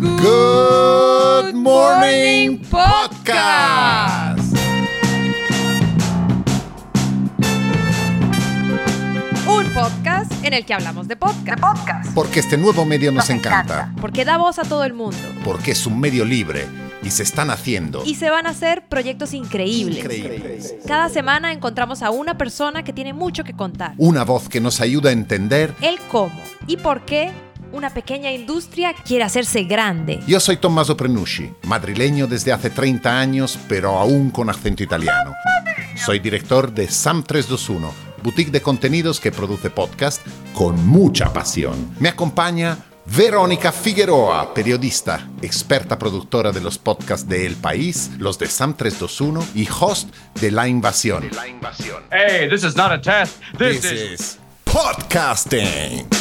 Good Morning Podcast. Un podcast en el que hablamos de podcast. Porque este nuevo medio nos encanta. Porque da voz a todo el mundo. Porque es un medio libre y se están haciendo Y se van a hacer proyectos increíbles. increíbles. Cada semana encontramos a una persona que tiene mucho que contar. Una voz que nos ayuda a entender. El cómo y por qué una pequeña industria quiere hacerse grande. Yo soy Tommaso Prenucci, madrileño desde hace 30 años, pero aún con acento italiano. Soy director de SAM 321, boutique de contenidos que produce podcast con mucha pasión. Me acompaña Verónica Figueroa, periodista, experta productora de los podcasts de El País, los de SAM 321 y host de La Invasión. Hey, this is not a test. This, This is. is podcasting.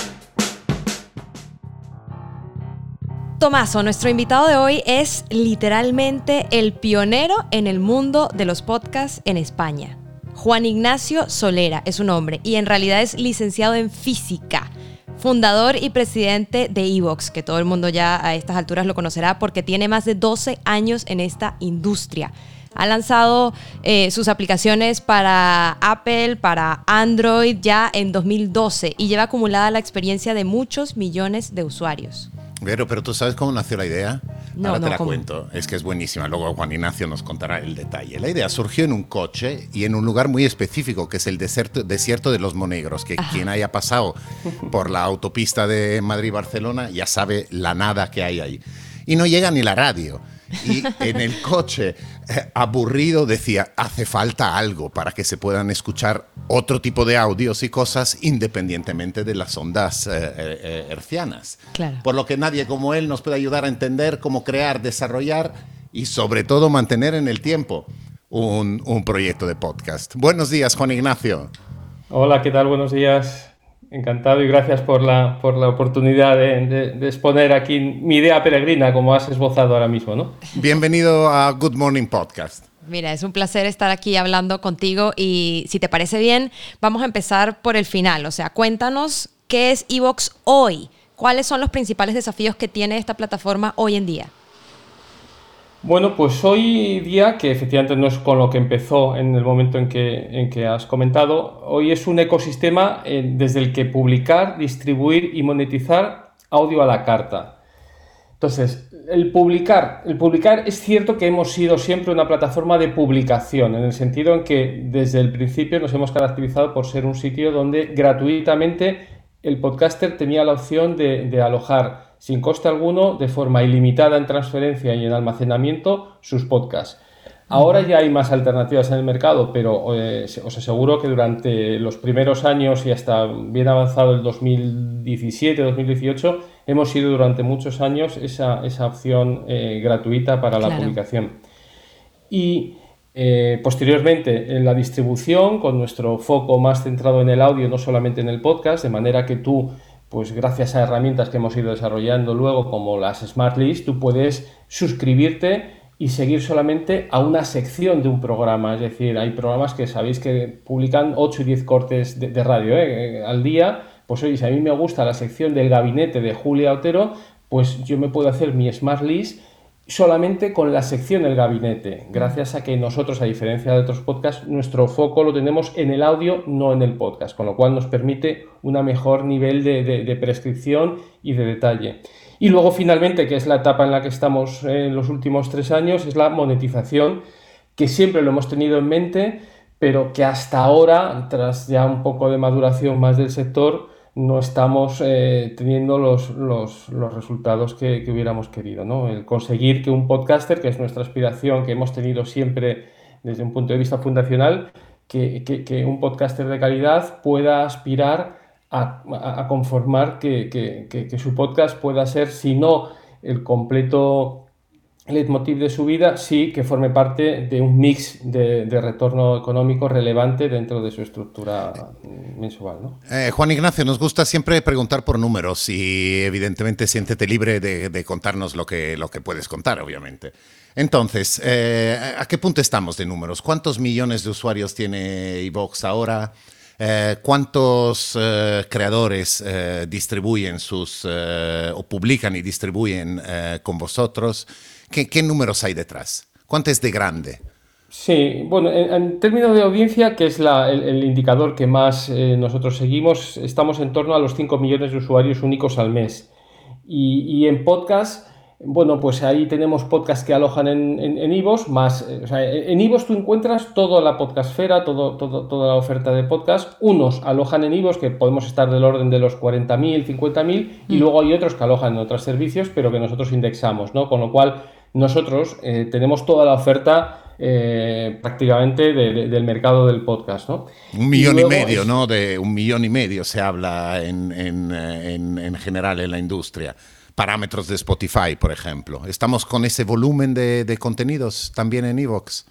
Tomaso, nuestro invitado de hoy es literalmente el pionero en el mundo de los podcasts en España. Juan Ignacio Solera es su nombre y en realidad es licenciado en física, fundador y presidente de Evox, que todo el mundo ya a estas alturas lo conocerá porque tiene más de 12 años en esta industria. Ha lanzado eh, sus aplicaciones para Apple, para Android ya en 2012 y lleva acumulada la experiencia de muchos millones de usuarios. Vero, pero ¿tú sabes cómo nació la idea? No, Ahora no, te la ¿cómo? cuento. Es que es buenísima. Luego Juan Ignacio nos contará el detalle. La idea surgió en un coche y en un lugar muy específico, que es el desierto, desierto de los Monegros, que quien haya pasado por la autopista de Madrid-Barcelona ya sabe la nada que hay ahí. Y no llega ni la radio. Y en el coche, aburrido, decía, hace falta algo para que se puedan escuchar otro tipo de audios y cosas independientemente de las ondas eh, eh, eh, hercianas. Claro. Por lo que nadie como él nos puede ayudar a entender cómo crear, desarrollar y sobre todo mantener en el tiempo un, un proyecto de podcast. Buenos días, Juan Ignacio. Hola, ¿qué tal? Buenos días. Encantado y gracias por la, por la oportunidad de, de- de exponer aquí mi idea peregrina, como has esbozado ahora mismo, ¿no? Bienvenido a Good Morning Podcast. Mira, es un placer estar aquí hablando contigo y si te parece bien, vamos a empezar por el final. O sea, cuéntanos qué es Evox hoy. ¿Cuáles son los principales desafíos que tiene esta plataforma hoy en día? Bueno, pues hoy día, que efectivamente no es con lo que empezó en el momento en que, en que has comentado, hoy es un ecosistema eh, desde el que publicar, distribuir y monetizar audio a la carta. Entonces, el publicar, el publicar es cierto que hemos sido siempre una plataforma de publicación, en el sentido en que desde el principio nos hemos caracterizado por ser un sitio donde gratuitamente el podcaster tenía la opción de, de alojar sin coste alguno, de forma ilimitada en transferencia y en almacenamiento, sus podcasts. Ahora ya hay más alternativas en el mercado, pero eh, os aseguro que durante los primeros años y hasta bien avanzado el 2017-2018 hemos sido durante muchos años esa, esa opción eh, gratuita para la publicación. Y eh, posteriormente en la distribución, con nuestro foco más centrado en el audio, no solamente en el podcast, de manera que tú, pues gracias a herramientas que hemos ido desarrollando luego, como las Smart List, tú puedes suscribirte y seguir solamente a una sección de un programa. Es decir, hay programas que sabéis que publican 8 y 10 cortes de, radio ¿eh? al día. Pues oye, si a mí me gusta la sección del gabinete de Julia Otero, pues yo me puedo hacer mi Smart List solamente con la sección del gabinete, gracias a que nosotros, a diferencia de otros podcasts, nuestro foco lo tenemos en el audio, no en el podcast, con lo cual nos permite un mejor nivel de, de- de prescripción y de detalle. Y luego, finalmente, que es la etapa en la que estamos en los últimos tres años, es la monetización, que siempre lo hemos tenido en mente, pero que hasta ahora, tras ya un poco de maduración más del sector, no estamos eh, teniendo los, los- los resultados que, que hubiéramos querido. ¿no? El conseguir que un podcaster, que es nuestra aspiración, que hemos tenido siempre desde un punto de vista fundacional, que, que- un podcaster de calidad pueda aspirar a, a- conformar que su podcast pueda ser, si no el completo leitmotiv de su vida, sí que forme parte de un mix de, retorno económico relevante dentro de su estructura mensual. ¿no? Eh, Juan Ignacio, nos gusta siempre preguntar por números y evidentemente siéntete libre de, de contarnos lo que, lo que puedes contar, obviamente. Entonces, eh, ¿a qué punto estamos de números? ¿Cuántos millones de usuarios tiene iVox ahora? Eh, ¿Cuántos eh, creadores eh, distribuyen sus o publican y distribuyen con vosotros? ¿Qué, números hay detrás? ¿Cuánto es de grande? Sí, bueno, en, términos de audiencia, que es el, indicador que más nosotros seguimos, estamos en torno a los 5 millones de usuarios únicos al mes. Y, y en podcast bueno, pues ahí tenemos podcasts que alojan en, en, Ivos, más, eh, o sea, en Ivos tú encuentras toda la podcastfera, todo, todo, toda la oferta de podcast. Unos alojan en Ivos, que podemos estar del orden de los 40.000, 50.000, y mm. luego hay otros que alojan en otros servicios, pero que nosotros indexamos, ¿no? Con lo cual, nosotros eh, tenemos toda la oferta eh, prácticamente del mercado del podcast, ¿no? Un millón y, medio, ¿no? De un millón y medio se habla en, en, en general en la industria parámetros de Spotify, por ejemplo. ¿Estamos con ese volumen de, contenidos también en Evox?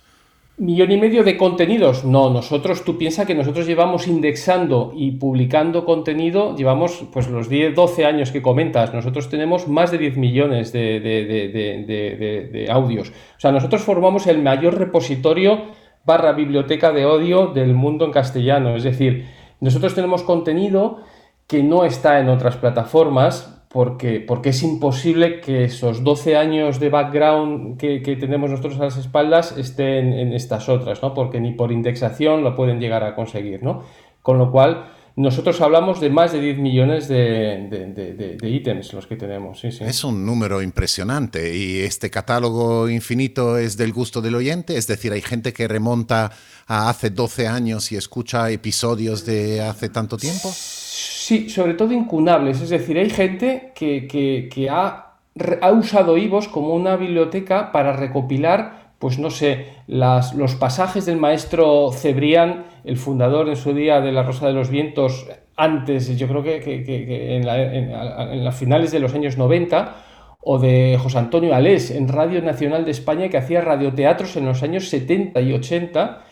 Millón y medio de contenidos. No, nosotros, tú piensas que nosotros llevamos indexando y publicando contenido, llevamos pues los 10, 12 años que comentas. Nosotros tenemos más de 10 millones de, de audios. O sea, nosotros formamos el mayor repositorio barra biblioteca de audio del mundo en castellano. Es decir, nosotros tenemos contenido que no está en otras plataformas, porque, porque es imposible que esos 12 años de background que, tenemos nosotros a las espaldas estén en estas otras, ¿no? porque ni por indexación lo pueden llegar a conseguir. ¿no? Con lo cual, nosotros hablamos de más de 10 millones de, ítems los que tenemos. Es un número impresionante y este catálogo infinito es del gusto del oyente, es decir, hay gente que remonta a hace 12 años y escucha episodios de hace tanto tiempo. Sí, sobre todo incunables, es decir, hay gente que, ha, ha, usado IVOS como una biblioteca para recopilar, pues no sé, las, los pasajes del maestro Cebrián, el fundador en su día de la Rosa de los Vientos, antes, yo creo que, en, en, las finales de los años 90, o de José Antonio Alés en Radio Nacional de España, que hacía radioteatros en los años 70 y 80,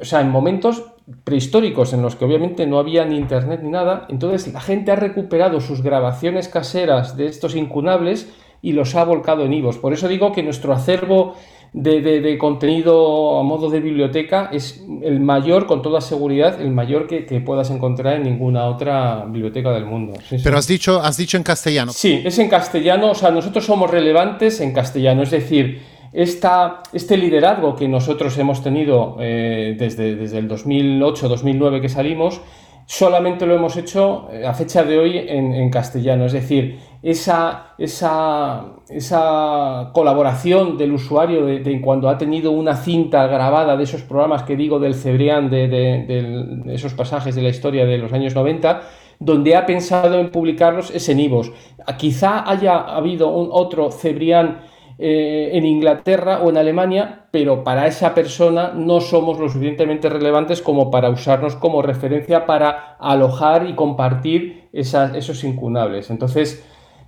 o sea, en momentos prehistóricos en los que obviamente no había ni internet ni nada, entonces la gente ha recuperado sus grabaciones caseras de estos incunables y los ha volcado en Ivos. Por eso digo que nuestro acervo de, contenido a modo de biblioteca es el mayor, con toda seguridad, el mayor que, puedas encontrar en ninguna otra biblioteca del mundo. Pero has dicho, has dicho en castellano. Sí, es en castellano, o sea, nosotros somos relevantes en castellano, es decir, este liderazgo que nosotros hemos tenido eh, desde, desde el 2008-2009 que salimos, solamente lo hemos hecho eh, a fecha de hoy en, castellano. Es decir, esa, esa, esa colaboración del usuario de, cuando ha tenido una cinta grabada de esos programas que digo del Cebrián, de, de, esos pasajes de la historia de los años 90, donde ha pensado en publicarlos es en Ivos. Quizá haya habido un otro Cebrián eh, en Inglaterra o en Alemania, pero para esa persona no somos lo suficientemente relevantes como para usarnos como referencia para alojar y compartir esos incunables. Entonces,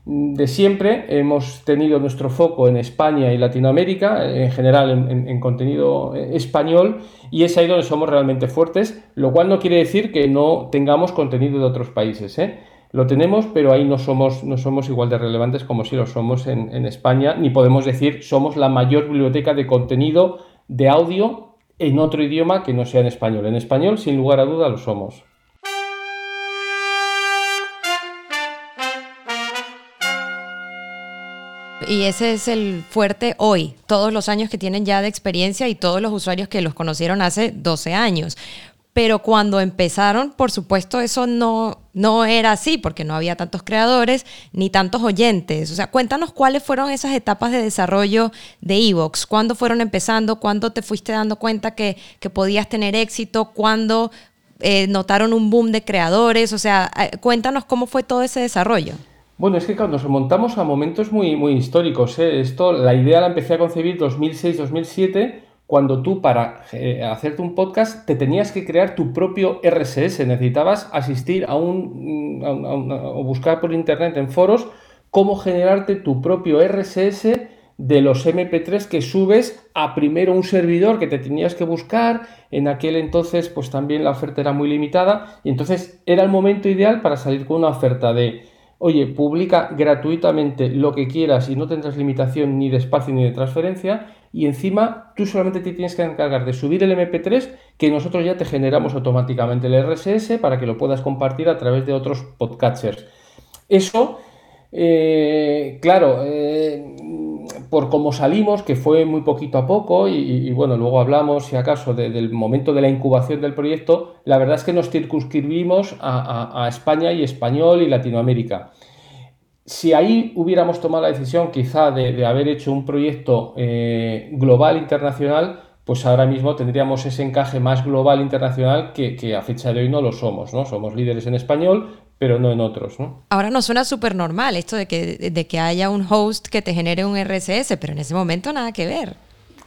de siempre hemos tenido nuestro foco en España y Latinoamérica, en general en, contenido español, y es ahí donde somos realmente fuertes, lo cual no quiere decir que no tengamos contenido de otros países. ¿eh? Lo tenemos, pero ahí no somos, no somos igual de relevantes como si lo somos en, España, ni podemos decir somos la mayor biblioteca de contenido de audio en otro idioma que no sea en español. En español, sin lugar a duda, lo somos. Y ese es el fuerte hoy, todos los años que tienen ya de experiencia y todos los usuarios que los conocieron hace 12 años. Pero cuando empezaron, por supuesto, eso no, no era así, porque no había tantos creadores ni tantos oyentes. O sea, cuéntanos cuáles fueron esas etapas de desarrollo de Evox. ¿Cuándo fueron empezando? ¿Cuándo te fuiste dando cuenta que, podías tener éxito? ¿Cuándo eh, notaron un boom de creadores? O sea, eh, cuéntanos cómo fue todo ese desarrollo. Bueno, es que cuando nos remontamos a momentos muy, muy históricos. ¿eh? Esto, la idea la empecé a concebir 2006-2007 cuando tú para eh, hacerte un podcast te tenías que crear tu propio RSS, necesitabas asistir a un, o buscar por internet en foros cómo generarte tu propio RSS de los MP3 que subes a primero un servidor que te tenías que buscar, en aquel entonces pues también la oferta era muy limitada y entonces era el momento ideal para salir con una oferta de oye, publica gratuitamente lo que quieras y no tendrás limitación ni de espacio ni de transferencia. Y encima tú solamente te tienes que encargar de subir el MP3 que nosotros ya te generamos automáticamente el RSS para que lo puedas compartir a través de otros podcatchers. Eso, eh, claro, eh, por cómo salimos, que fue muy poquito a poco, y, bueno, luego hablamos, si acaso, del momento de la incubación del proyecto, la verdad es que nos circunscribimos a, España y español y Latinoamérica. Si ahí hubiéramos tomado la decisión quizá de, haber hecho un proyecto eh, global internacional, pues ahora mismo tendríamos ese encaje más global internacional que, que, a fecha de hoy no lo somos, ¿no? Somos líderes en español, pero no en otros. ¿no? Ahora nos suena súper normal esto de que, de que haya un host que te genere un RSS, pero en ese momento nada que ver.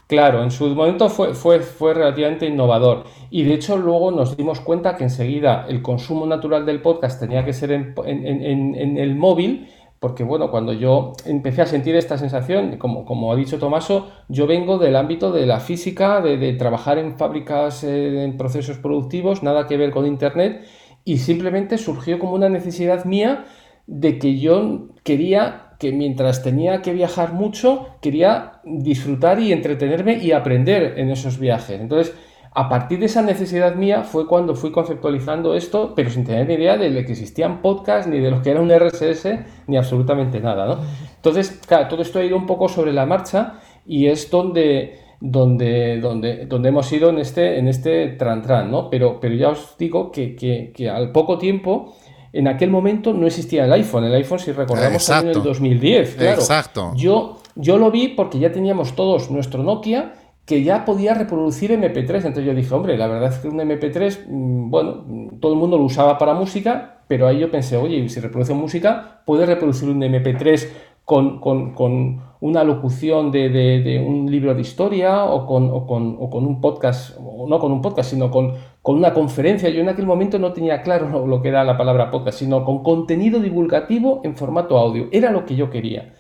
Claro, en su momento fue, fue, fue relativamente innovador y de hecho luego nos dimos cuenta que enseguida el consumo natural del podcast tenía que ser en, en, el móvil porque bueno, cuando yo empecé a sentir esta sensación, como, como ha dicho Tomaso, yo vengo del ámbito de la física, de, de trabajar en fábricas, eh, en procesos productivos, nada que ver con Internet, y simplemente surgió como una necesidad mía de que yo quería que mientras tenía que viajar mucho, quería disfrutar y entretenerme y aprender en esos viajes. Entonces, a partir de esa necesidad mía fue cuando fui conceptualizando esto, pero sin tener ni idea de que existían podcasts, ni de lo que era un RSS, ni absolutamente nada, ¿no? Entonces, claro, todo esto ha ido un poco sobre la marcha y es donde donde, donde, donde hemos ido en este, en este tran, tran ¿no? Pero, pero ya os digo que, que, al poco tiempo, en aquel momento no existía el iPhone. El iPhone, si recordamos, en el 2010. Claro. Exacto. Yo, yo lo vi porque ya teníamos todos nuestro Nokia que ya podía reproducir MP3. Entonces yo dije, hombre, la verdad es que un MP3, mm, bueno, todo el mundo lo usaba para música, pero ahí yo pensé, oye, si reproduce música, puede reproducir un MP3 con, con, con una locución de, de, un libro de historia o con, o con, o con, un podcast, o no con un podcast, sino con, con una conferencia. Yo en aquel momento no tenía claro lo que era la palabra podcast, sino con contenido divulgativo en formato audio. Era lo que yo quería.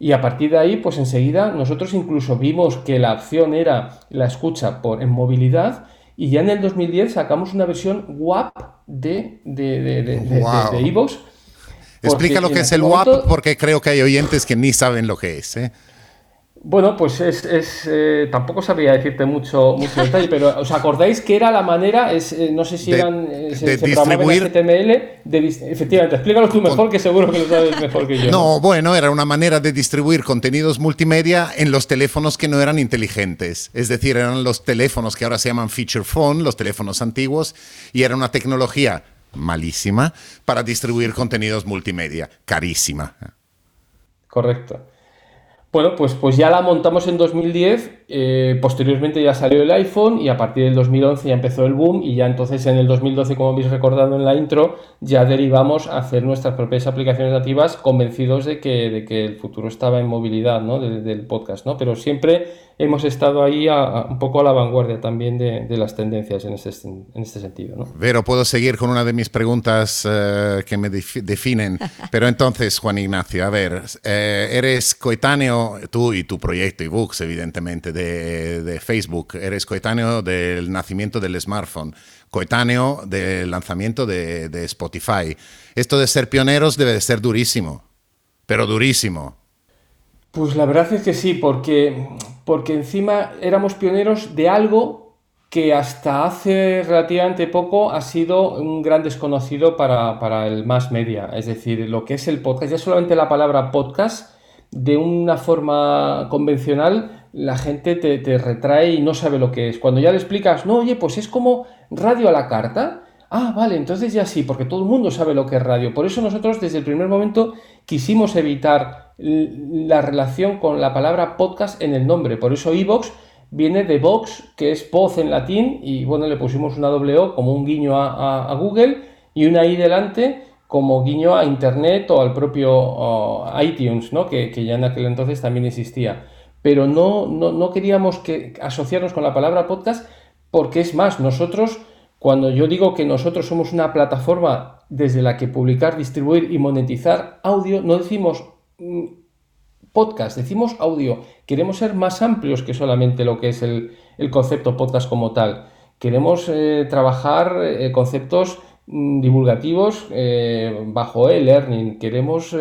Y a partir de ahí, pues enseguida nosotros incluso vimos que la opción era la escucha por, en movilidad y ya en el 2010 sacamos una versión WAP de, de, de, de, de, Explica lo que es el WAP porque creo que hay oyentes que ni saben lo que es. ¿eh? Bueno, pues es, es eh, tampoco sabría decirte mucho, mucho detalle, pero ¿os acordáis que era la manera? Es, eh, no sé si eran se, distribuir HTML, efectivamente, explícalo tú mejor, que seguro que lo sabes mejor que yo. No, bueno, era una manera de distribuir contenidos multimedia en los teléfonos que no eran inteligentes, es decir, eran los teléfonos que ahora se llaman feature phone, los teléfonos antiguos, y era una tecnología malísima para distribuir contenidos multimedia, carísima. Correcto. Bueno, pues, pues ya la montamos en 2010, eh, posteriormente ya salió el iPhone y a partir del 2011 ya empezó el boom y ya entonces en el 2012, como habéis recordado en la intro, ya derivamos a hacer nuestras propias aplicaciones nativas convencidos de que, de que el futuro estaba en movilidad ¿no? del podcast, ¿no? Pero siempre hemos estado ahí un poco a la vanguardia también de, las tendencias en este, en este sentido. ¿no? Vero, puedo seguir con una de mis preguntas eh, que me definen. Pero entonces, Juan Ignacio, a ver, eh, eres coetáneo, tú y tu proyecto ebooks, evidentemente, de, de Facebook, eres coetáneo del nacimiento del smartphone coetáneo del lanzamiento de, de, Spotify. Esto de ser pioneros debe de ser durísimo, pero durísimo. Pues la verdad es que sí, porque porque encima éramos pioneros de algo que hasta hace relativamente poco ha sido un gran desconocido para, el más media, es decir, lo que es el podcast. Ya solamente la palabra podcast, de una forma convencional, la gente te, te retrae y no sabe lo que es. Cuando ya le explicas, no, oye, pues es como radio a la carta, Ah, vale, entonces ya sí, porque todo el mundo sabe lo que es radio. Por eso nosotros desde el primer momento quisimos evitar la relación con la palabra podcast en el nombre. Por eso iVox viene de Vox, que es voz en latín, y bueno, le pusimos una doble O como un guiño a, Google y una I delante como guiño a Internet o al propio iTunes, ¿no? Que, ya en aquel entonces también existía. Pero no, no, no queríamos que asociarnos con la palabra podcast porque es más, nosotros cuando yo digo que nosotros somos una plataforma desde la que publicar, distribuir y monetizar audio, no decimos podcast, decimos audio. Queremos ser más amplios que solamente lo que es el, concepto podcast como tal. Queremos eh, trabajar eh, conceptos mm, divulgativos eh, bajo e-learning. Queremos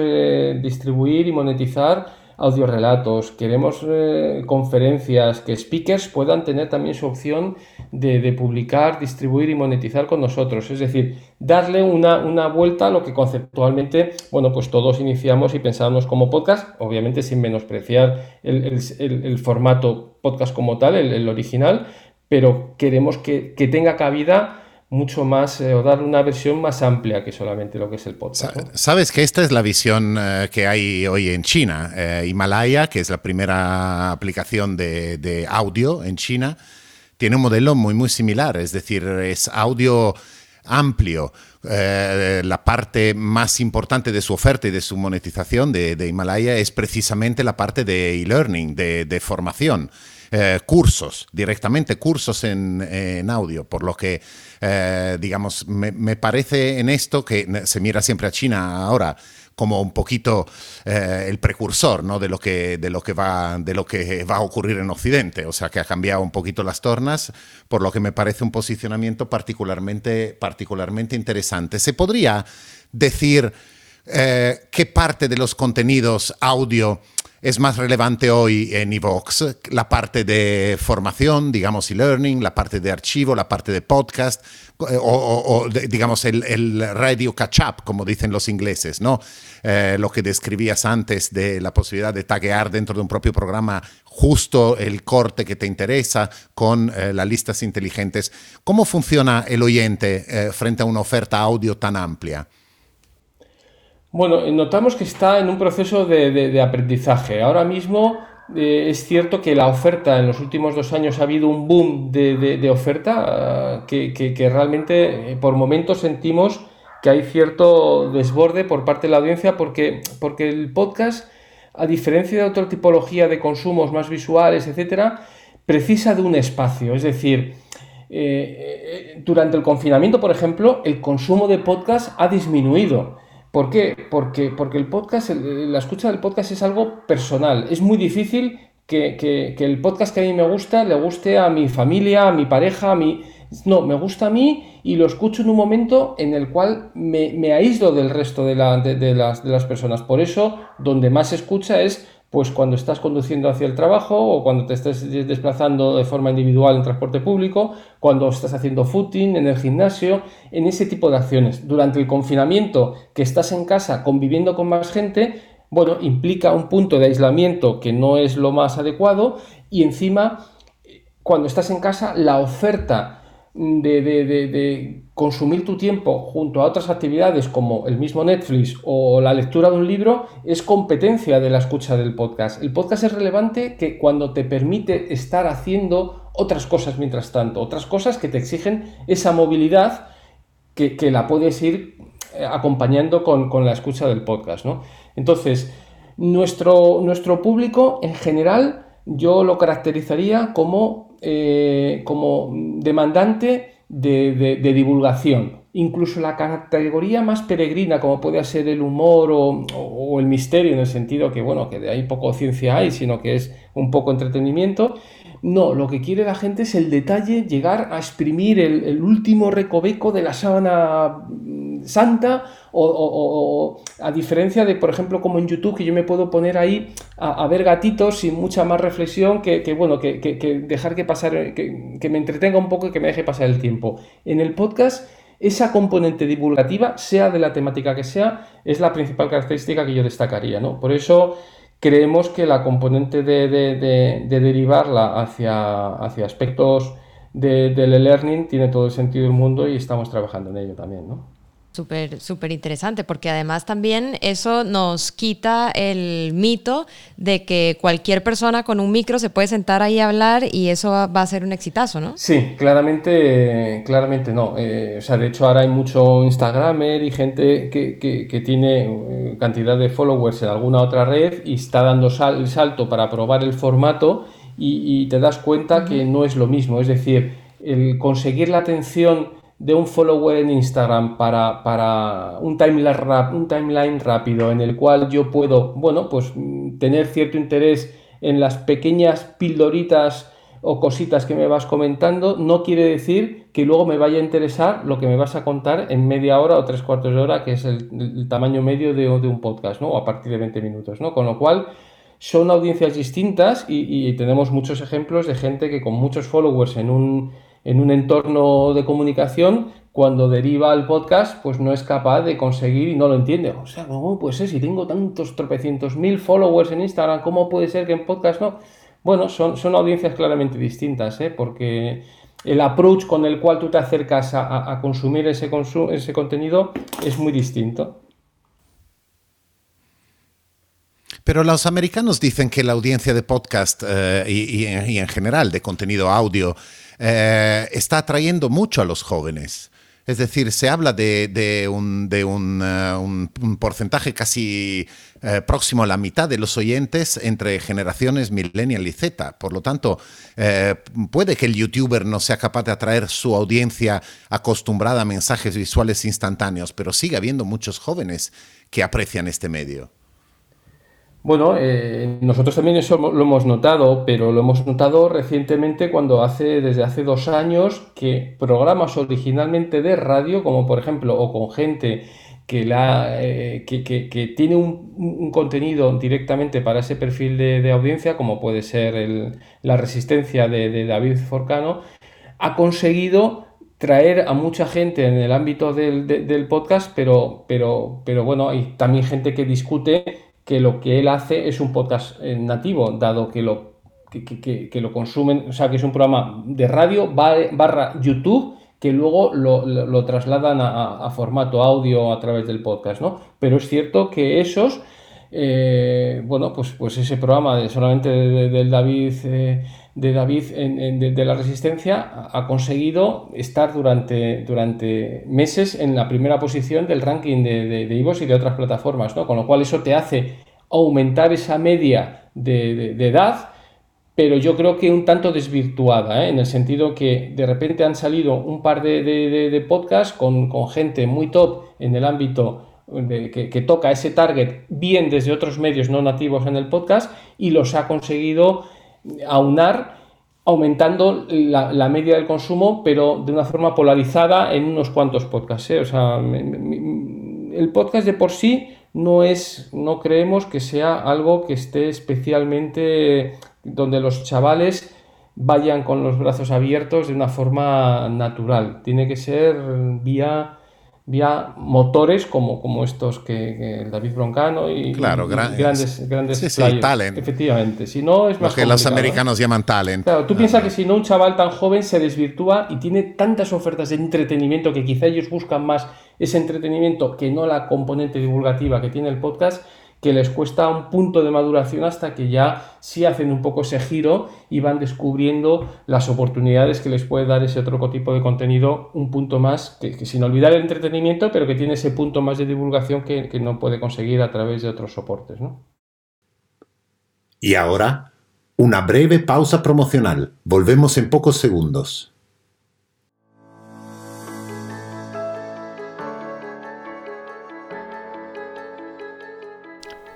distribuir y monetizar audiorelatos, queremos eh, conferencias, que speakers puedan tener también su opción de, publicar, distribuir y monetizar con nosotros. Es decir, darle una, una, vuelta a lo que conceptualmente, bueno, pues todos iniciamos y pensábamos como podcast, obviamente sin menospreciar el, formato podcast como tal, el, original, pero queremos que, que tenga cabida mucho más eh, o dar una versión más amplia que solamente lo que es el podcast. Sabes que esta es la visión eh, que hay hoy en China. Eh, Himalaya, que es la primera aplicación de, audio en China, tiene un modelo muy, muy similar. Es decir, es audio amplio. la parte más importante de su oferta y de su monetización de, Himalaya es precisamente la parte de e-learning, de, formación. Cursos, directamente cursos en, audio, por lo que eh, digamos, me, parece en esto que se mira siempre a China ahora como un poquito eh, el precursor ¿no? de, lo que, de, lo que va, de lo que va a ocurrir en Occidente, o sea que ha cambiado un poquito las tornas, por lo que me parece un posicionamiento particularmente, particularmente interesante. ¿Se podría decir eh, qué parte de los contenidos audio es más relevante hoy en Evox la parte de formación, digamos, y learning, la parte de archivo, la parte de podcast, eh, o, digamos, el, radio catch-up, como dicen los ingleses, ¿no? Eh, lo que describías antes de la posibilidad de taguear dentro de un propio programa justo el corte que te interesa con eh, las listas inteligentes. ¿Cómo funciona el oyente frente a una oferta audio tan amplia? Bueno, notamos que está en un proceso de, aprendizaje. Ahora mismo eh, es cierto que la oferta en los últimos dos años ha habido un boom de, oferta ah, que, realmente eh, por momentos sentimos que hay cierto desborde por parte de la audiencia porque, porque el podcast, a diferencia de otra tipología de consumos más visuales, etcétera, precisa de un espacio. Es decir, eh, durante el confinamiento, por ejemplo, el consumo de podcast ha disminuido. ¿Por qué? Porque, porque el podcast, la escucha del podcast es algo personal. Es muy difícil que, el podcast que a mí me gusta le guste a mi familia, a mi pareja, a mi... No, me gusta a mí y lo escucho en un momento en el cual me, aíslo del resto de, las, de las personas. Por eso, donde más se escucha es pues cuando estás conduciendo hacia el trabajo o cuando te estés desplazando de forma individual en transporte público, cuando estás haciendo footing en el gimnasio, en ese tipo de acciones. Durante el confinamiento, que estás en casa conviviendo con más gente, bueno, implica un punto de aislamiento que no es lo más adecuado y encima, cuando estás en casa, la oferta de, consumir tu tiempo junto a otras actividades como el mismo Netflix o la lectura de un libro es competencia de la escucha del podcast. El podcast es relevante que cuando te permite estar haciendo otras cosas mientras tanto, otras cosas que te exigen esa movilidad que, la puedes ir eh, acompañando con, la escucha del podcast. Entonces, nuestro, nuestro público en general yo lo caracterizaría como eh, como demandante de, divulgación. Incluso la categoría más peregrina, como puede ser el humor o, el misterio, en el sentido que, bueno, que de ahí poco ciencia hay, sino que es un poco entretenimiento. No, lo que quiere la gente es el detalle, llegar a exprimir el último recoveco de la sábana santa o, a diferencia de, por ejemplo, como en YouTube, que yo me puedo poner ahí a, ver gatitos sin mucha más reflexión que, bueno, que, dejar que pasar, que, me entretenga un poco y que me deje pasar el tiempo. En el podcast, esa componente divulgativa, sea de la temática que sea, es la principal característica que yo destacaría, ¿no? Por eso creemos que la componente de, derivarla hacia, hacia aspectos del e-learning tiene todo el sentido del mundo y estamos trabajando en ello también, ¿no? Súper, súper interesante, porque además también eso nos quita el mito de que cualquier persona con un micro se puede sentar ahí a hablar y eso va, a ser un exitazo, ¿no? Sí, claramente, claramente no. Eh, o sea, de hecho ahora hay mucho Instagramer y gente que, tiene eh, cantidad de followers en alguna otra red y está dando el salto para probar el formato y, y te das cuenta que no es lo mismo. Es decir, el conseguir la atención de un follower en Instagram para, para un, timeline un timeline rápido en el cual yo puedo, bueno, pues tener cierto interés en las pequeñas pildoritas o cositas que me vas comentando, no quiere decir que luego me vaya a interesar lo que me vas a contar en media hora o tres cuartos de hora, que es el, tamaño medio de, un podcast, ¿no? O a partir de 20 minutos, ¿no? Con lo cual son audiencias distintas y, tenemos muchos ejemplos de gente que con muchos followers en un, en un entorno de comunicación, cuando deriva al podcast, pues no es capaz de conseguir y no lo entiende. O sea, ¿cómo puede ser si tengo tantos tropecientos mil followers en Instagram? ¿Cómo puede ser que en podcast no? Bueno, son, son audiencias claramente distintas, ¿eh? porque el approach con el cual tú te acercas a, consumir ese, ese contenido es muy distinto. Pero los americanos dicen que la audiencia de podcast eh, y, en general de contenido audio eh, está atrayendo mucho a los jóvenes. Es decir, se habla de, un, de un, porcentaje casi uh, próximo a la mitad de los oyentes entre generaciones millennial y Z. Por lo tanto, puede que el youtuber no sea capaz de atraer su audiencia acostumbrada a mensajes visuales instantáneos, pero sigue habiendo muchos jóvenes que aprecian este medio. Bueno, eh, nosotros también eso lo hemos notado, pero lo hemos notado recientemente cuando hace, desde hace dos años, que programas originalmente de radio, como por ejemplo, o con gente que, la, eh, que, tiene un, contenido directamente para ese perfil de, audiencia, como puede ser la resistencia de, David Forcano, ha conseguido traer a mucha gente en el ámbito del, podcast, pero, pero, pero bueno, hay también gente que discute que lo que él hace es un podcast eh, nativo, dado que lo, que, lo consumen, o sea, que es un programa de radio barra YouTube que luego lo, trasladan a, formato audio a través del podcast, ¿no? Pero es cierto que esos, eh, bueno, pues, pues ese programa de, solamente del David, de David eh, de, la Resistencia ha conseguido estar durante, durante meses en la primera posición del ranking de, de, de y de otras plataformas, ¿no? Con lo cual eso te hace aumentar esa media de, edad, pero yo creo que un tanto desvirtuada, ¿eh? en el sentido que de repente han salido un par de, podcasts con, gente muy top en el ámbito que, toca ese target bien desde otros medios no nativos en el podcast y los ha conseguido aunar aumentando la, media del consumo, pero de una forma polarizada en unos cuantos podcasts. ¿eh? O sea, el podcast de por sí no es, no creemos que sea algo que esté especialmente donde los chavales vayan con los brazos abiertos de una forma natural. Tiene que ser vía, vía motores como, como estos que, David Broncano y, claro, grandes, grandes sí, talent. Efectivamente. Si no, es más Lo que los americanos llaman talent. Claro, tú piensas que si no, un chaval tan joven se desvirtúa y tiene tantas ofertas de entretenimiento que quizá ellos buscan más ese entretenimiento que no la componente divulgativa que tiene el podcast, que les cuesta un punto de maduración hasta que ya sí hacen un poco ese giro y van descubriendo las oportunidades que les puede dar ese otro tipo de contenido, un punto más, que, sin olvidar el entretenimiento, pero que tiene ese punto más de divulgación que, que no puede conseguir a través de otros soportes. ¿no? Y ahora, una breve pausa promocional. Volvemos en pocos segundos.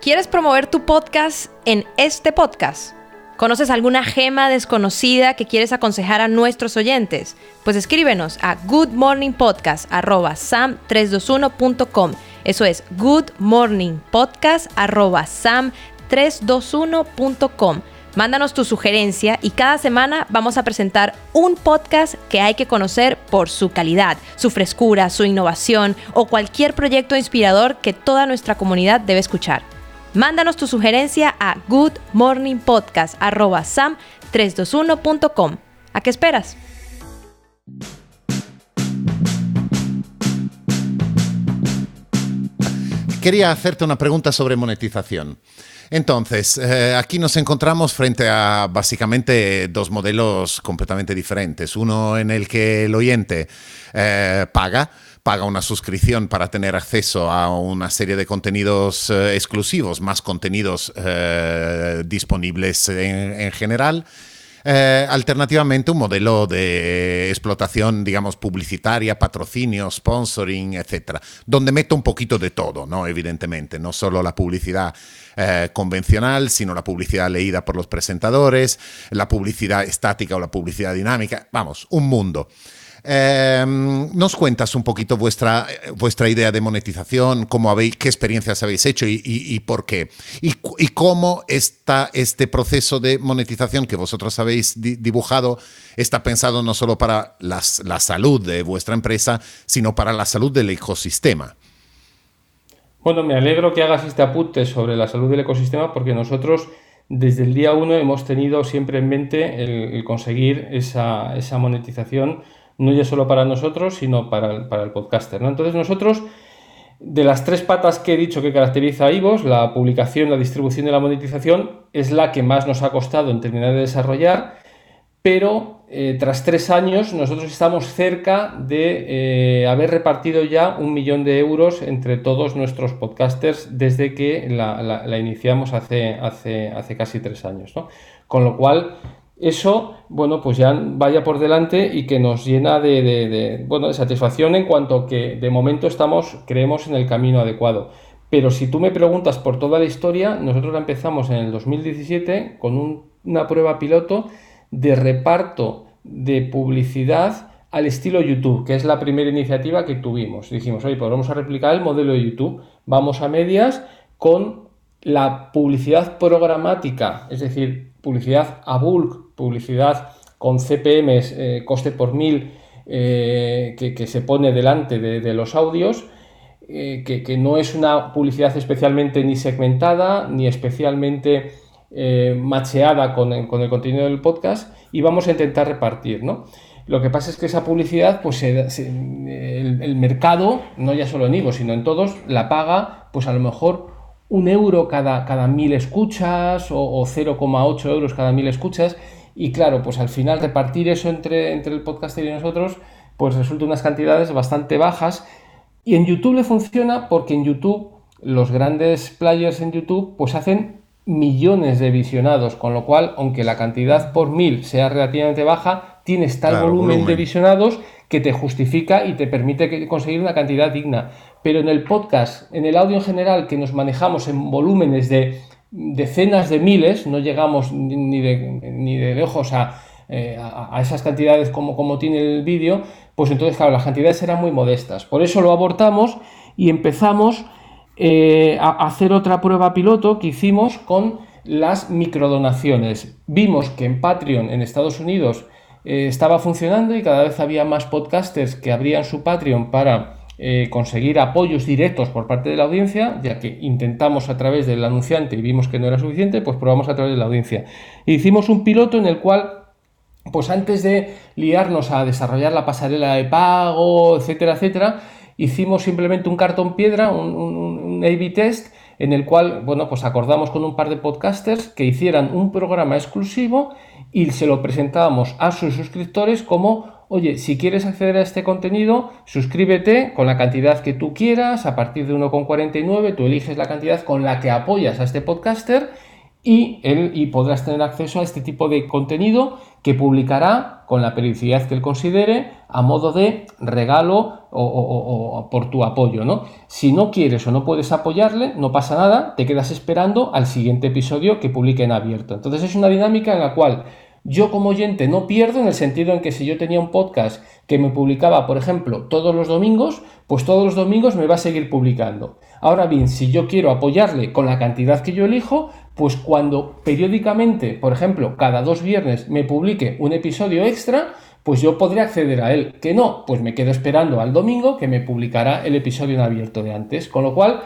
¿Quieres promover tu podcast en este podcast? ¿Conoces alguna gema desconocida que quieres aconsejar a nuestros oyentes? Pues escríbenos a goodmorningpodcast.sam321.com. Eso es goodmorningpodcast.sam321.com. Mándanos tu sugerencia y cada semana vamos a presentar un podcast que hay que conocer por su calidad, su frescura, su innovación o cualquier proyecto inspirador que toda nuestra comunidad debe escuchar. Mándanos tu sugerencia a goodmorningpodcast.sam321.com. ¿A qué esperas? Quería hacerte una pregunta sobre monetización. Entonces, eh, aquí nos encontramos frente a básicamente dos modelos completamente diferentes. Uno en el que el oyente eh, paga paga una suscripción para tener acceso a una serie de contenidos eh, exclusivos, más contenidos eh, disponibles en, general. Eh, alternativamente, un modelo de explotación, digamos, publicitaria, patrocinio, sponsoring, etcétera, donde meto un poquito de todo, ¿no? Evidentemente, no solo la publicidad convencional, sino la publicidad leída por los presentadores, la publicidad estática o la publicidad dinámica, vamos, un mundo. Em, nos cuentas un poquito vuestra, vuestra idea de monetización, cómo habéis, qué experiencias habéis hecho y, por qué. Y, cómo está este proceso de monetización que vosotros habéis dibujado está pensado no solo para la salud de vuestra empresa, sino para la salud del ecosistema. Bueno, me alegro que hagas este apunte sobre la salud del ecosistema porque nosotros desde el día uno hemos tenido siempre en mente el, conseguir esa, esa monetización no ya solo para nosotros, sino para el, para el podcaster. ¿no? Entonces nosotros, de las tres patas que he dicho que caracteriza a IVOS, la publicación, la distribución y la monetización, es la que más nos ha costado en terminar de desarrollar, pero eh, tras tres años nosotros estamos cerca de eh, haber repartido ya un millón de euros entre todos nuestros podcasters desde que la, iniciamos hace, hace, hace casi tres años. ¿no? Con lo cual, eso, bueno, pues ya vaya por delante y que nos llena de, bueno, de satisfacción en cuanto que de momento estamos, creemos, en el camino adecuado. Pero si tú me preguntas por toda la historia, nosotros la empezamos en el 2017 con una prueba piloto de reparto de publicidad al estilo YouTube, que es la primera iniciativa que tuvimos. Dijimos, oye, pues vamos a replicar el modelo de YouTube. Vamos a medias con la publicidad programática, es decir, publicidad a bulk, publicidad con CPMs, eh, coste por mil, eh, que, se pone delante de, los audios, eh, que, no es una publicidad especialmente ni segmentada, ni especialmente macheada con, el contenido del podcast, y vamos a intentar repartir, ¿no? Lo que pasa es que esa publicidad, pues el, mercado, no ya solo en Ivo, sino en todos, la paga, pues a lo mejor un euro cada, cada mil escuchas o 0,8 euros cada mil escuchas. Y claro, pues al final repartir eso entre, entre el podcaster y nosotros, pues resulta unas cantidades bastante bajas. Y en YouTube le funciona porque en YouTube, los grandes players en YouTube, pues hacen millones de visionados, con lo cual, aunque la cantidad por mil sea relativamente baja, tienes tal volumen, de visionados que te justifica y te permite conseguir una cantidad digna. Pero en el podcast, en el audio en general, que nos manejamos en volúmenes de decenas de miles, no llegamos ni de, ni de lejos eh, a, a, esas cantidades como, como tiene el vídeo, pues entonces, claro, las cantidades eran muy modestas. Por eso lo abortamos y empezamos eh, a hacer otra prueba piloto que hicimos con las microdonaciones. Vimos que en Patreon en Estados Unidos eh, estaba funcionando y cada vez había más podcasters que abrían su Patreon para eh, conseguir apoyos directos por parte de la audiencia, ya que intentamos a través del anunciante y vimos que no era suficiente, pues probamos a través de la audiencia. hicimos un piloto en el cual, pues antes de liarnos a desarrollar la pasarela de pago, etcétera, etcétera, hicimos simplemente un cartón piedra, un, un, A-B test, en el cual, bueno, pues acordamos con un par de podcasters que hicieran un programa exclusivo y se lo presentábamos a sus suscriptores como oye, si quieres acceder a este contenido, suscríbete con la cantidad que tú quieras, a partir de 1,49 tú eliges la cantidad con la que apoyas a este podcaster y, él, y podrás tener acceso a este tipo de contenido que publicará con la periodicidad que él considere a modo de regalo o, por tu apoyo. ¿no? Si no quieres o no puedes apoyarle, no pasa nada, te quedas esperando al siguiente episodio que publique en abierto. Entonces es una dinámica en la cual yo como oyente no pierdo en el sentido en que si yo tenía un podcast que me publicaba, por ejemplo, todos los domingos, pues todos los domingos me va a seguir publicando. Ahora bien, si yo quiero apoyarle con la cantidad que yo elijo, pues cuando periódicamente, por ejemplo, cada dos viernes me publique un episodio extra, pues yo podré acceder a él. Que no, pues me quedo esperando al domingo que me publicará el episodio en abierto de antes. Con lo cual,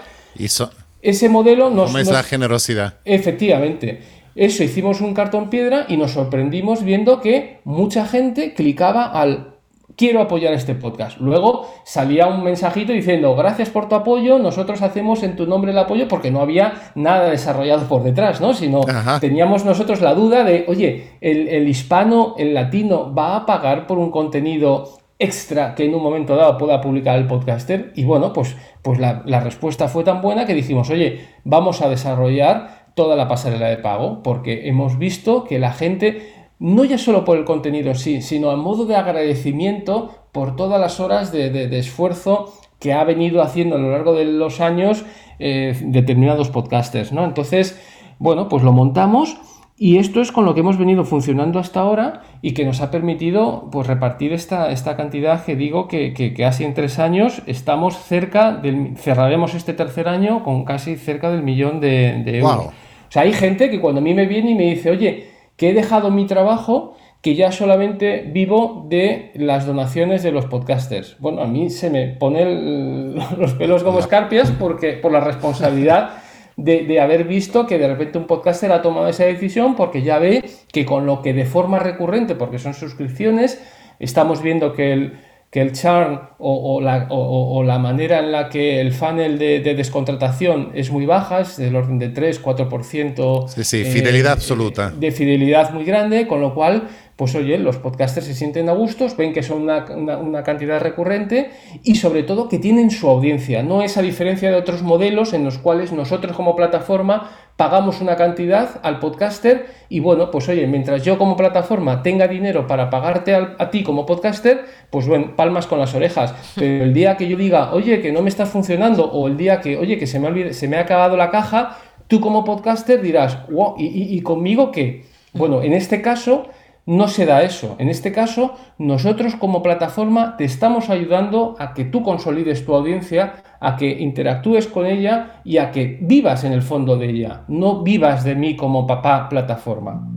ese modelo nos... es la generosidad? Efectivamente. Eso hicimos un cartón piedra y nos sorprendimos viendo que mucha gente clicaba al quiero apoyar este podcast. Luego salía un mensajito diciendo gracias por tu apoyo, nosotros hacemos en tu nombre el apoyo porque no había nada desarrollado por detrás, ¿no? Sino teníamos nosotros la duda de, oye, el, hispano, el latino va a pagar por un contenido extra que en un momento dado pueda publicar el podcaster y bueno, pues, pues la, la respuesta fue tan buena que dijimos, oye, vamos a desarrollar toda la pasarela de pago, porque hemos visto que la gente no ya solo por el contenido en sí, sino a modo de agradecimiento por todas las horas de, esfuerzo que ha venido haciendo a lo largo de los años eh, determinados podcasters, ¿no? Entonces, bueno, pues lo montamos y esto es con lo que hemos venido funcionando hasta ahora y que nos ha permitido pues, repartir esta, esta cantidad que digo que, que, casi en tres años estamos cerca del... cerraremos este tercer año con casi cerca del millón de, euros. O sea, hay gente que cuando a mí me viene y me dice, oye, que he dejado mi trabajo, que ya solamente vivo de las donaciones de los podcasters. Bueno, a mí se me ponen los pelos como escarpias porque por la responsabilidad de, haber visto que de repente un podcaster ha tomado esa decisión porque ya ve que con lo que de forma recurrente, porque son suscripciones, estamos viendo que el, que el churn o, la, manera en la que el funnel de, descontratación es muy baja, es del orden de 3, 4%. Sí, sí, fidelidad eh, absoluta. De fidelidad muy grande, con lo cual pues oye, los podcasters se sienten a gustos, ven que son una, cantidad recurrente y sobre todo que tienen su audiencia. No es a diferencia de otros modelos en los cuales nosotros como plataforma pagamos una cantidad al podcaster y bueno, pues oye, mientras yo como plataforma tenga dinero para pagarte a, ti como podcaster, pues bueno, palmas con las orejas. Pero el día que yo diga, oye, que no me está funcionando o el día que, oye, que se me, se me ha acabado la caja, tú como podcaster dirás, wow, ¿y, y conmigo qué? Bueno, en este caso no se da eso. En este caso, nosotros como plataforma te estamos ayudando a que tú consolides tu audiencia, a que interactúes con ella y a que vivas en el fondo de ella, no vivas de mí como papá plataforma.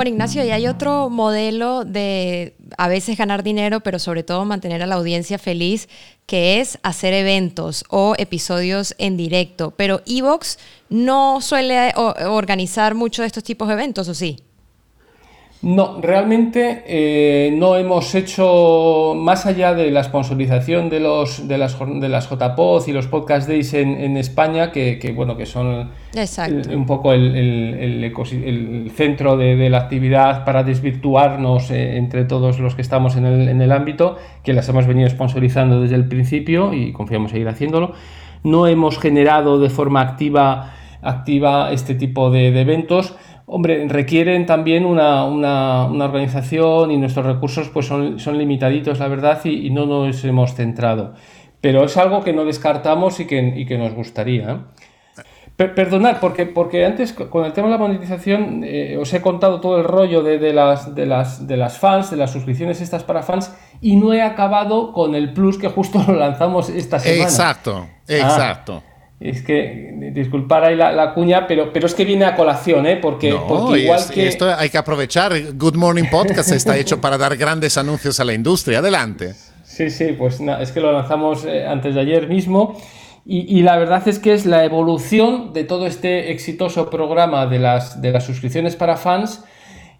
Juan Ignacio, y hay otro modelo de a veces ganar dinero, pero sobre todo mantener a la audiencia feliz, que es hacer eventos o episodios en directo. Pero Evox no suele organizar mucho de estos tipos de eventos, ¿o sí? No, realmente eh, no hemos hecho, más allá de la sponsorización de, los, de, las, de las JPOZ y los Podcast Days en, España, que, bueno, que son un poco el, el, centro de, la actividad para desvirtuarnos eh, entre todos los que estamos en el, ámbito, que las hemos venido sponsorizando desde el principio y confiamos seguir haciéndolo. No hemos generado de forma activa, activa este tipo de eventos Hombre, requieren también una, organización y nuestros recursos pues son, son limitaditos, la verdad, y, no nos hemos centrado. Pero es algo que no descartamos y que, que nos gustaría. perdonad, porque, porque antes con el tema de la monetización eh, os he contado todo el rollo de, las, de, las, de las fans, de las suscripciones estas para fans, y no he acabado con el plus que justo lo lanzamos esta semana. Exacto, exacto. Es que, disculpar ahí la, cuña, pero, pero es que viene a colación, ¿eh? Porque, igual que... Esto hay que aprovechar. Good Morning Podcast está hecho para dar grandes anuncios a la industria. Adelante. Sí, sí, pues es que lo lanzamos eh, antes de ayer mismo. Y, la verdad es que es la evolución de todo este exitoso programa de las, de las suscripciones para fans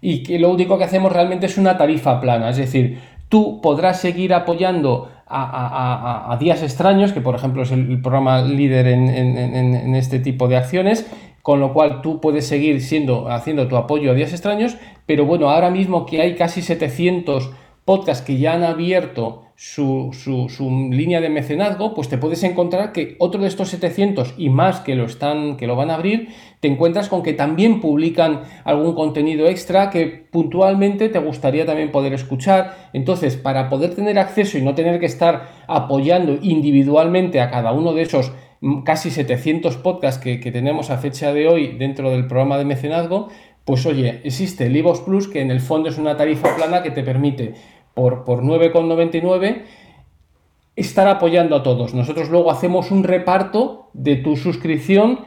y que lo único que hacemos realmente es una tarifa plana. Es decir, tú podrás seguir apoyando a, Días Extraños, que por ejemplo es el, programa líder en, este tipo de acciones, con lo cual tú puedes seguir siendo, haciendo tu apoyo a Días Extraños, pero bueno, ahora mismo que hay casi 700 podcasts que ya han abierto su, línea de mecenazgo, pues te puedes encontrar que otro de estos 700 y más que lo, están, que lo van a abrir, te encuentras con que también publican algún contenido extra que puntualmente te gustaría también poder escuchar. Entonces, para poder tener acceso y no tener que estar apoyando individualmente a cada uno de esos casi 700 podcasts que, tenemos a fecha de hoy dentro del programa de mecenazgo, pues oye, existe el IVOS Plus, que en el fondo es una tarifa plana que te permite por, por 9,99 estar apoyando a todos. Nosotros luego hacemos un reparto de tu suscripción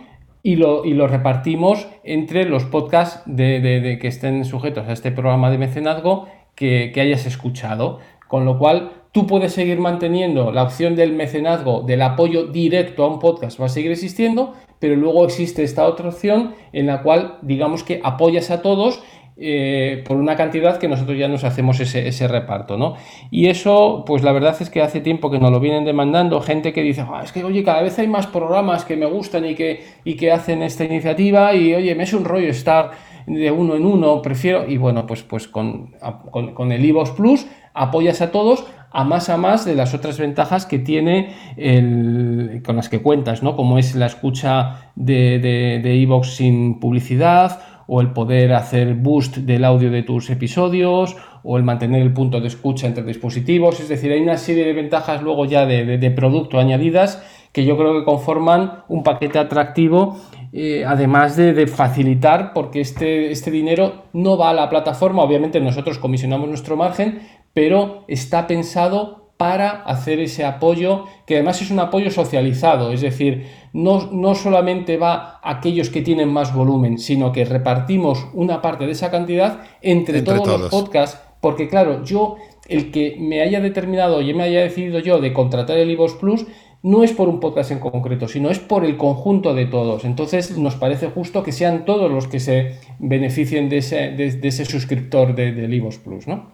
y lo, y lo repartimos entre los podcasts de, que estén sujetos a este programa de mecenazgo que, que hayas escuchado. Con lo cual, tú puedes seguir manteniendo la opción del mecenazgo, del apoyo directo a un podcast, va a seguir existiendo, pero luego existe esta otra opción en la cual, digamos que apoyas a todos eh, por una cantidad que nosotros ya nos hacemos ese, reparto, ¿no? Y eso, pues la verdad es que hace tiempo que nos lo vienen demandando, gente que dice, es que oye, cada vez hay más programas que me gustan y que, y que hacen esta iniciativa y oye, me es un rollo estar de uno en uno, prefiero, y bueno, pues, pues con, con, con el IVOS Plus apoyas a todos, a más a más de las otras ventajas que tiene el, con las que cuentas, ¿no? Como es la escucha de Evox de, sin publicidad o el poder hacer boost del audio de tus episodios o el mantener el punto de escucha entre dispositivos. Es decir, hay una serie de ventajas luego ya de, de producto añadidas que yo creo que conforman un paquete atractivo eh, además de, facilitar, porque este, este dinero no va a la plataforma, obviamente nosotros comisionamos nuestro margen, pero está pensado para hacer ese apoyo, que además es un apoyo socializado, es decir, no, no solamente va a aquellos que tienen más volumen, sino que repartimos una parte de esa cantidad entre, todos, los podcasts, porque claro, yo, el que me haya determinado, y me haya decidido yo de contratar el IVOS Plus, no es por un podcast en concreto, sino es por el conjunto de todos. Entonces nos parece justo que sean todos los que se beneficien de ese, de, ese suscriptor de, de Plus, ¿no?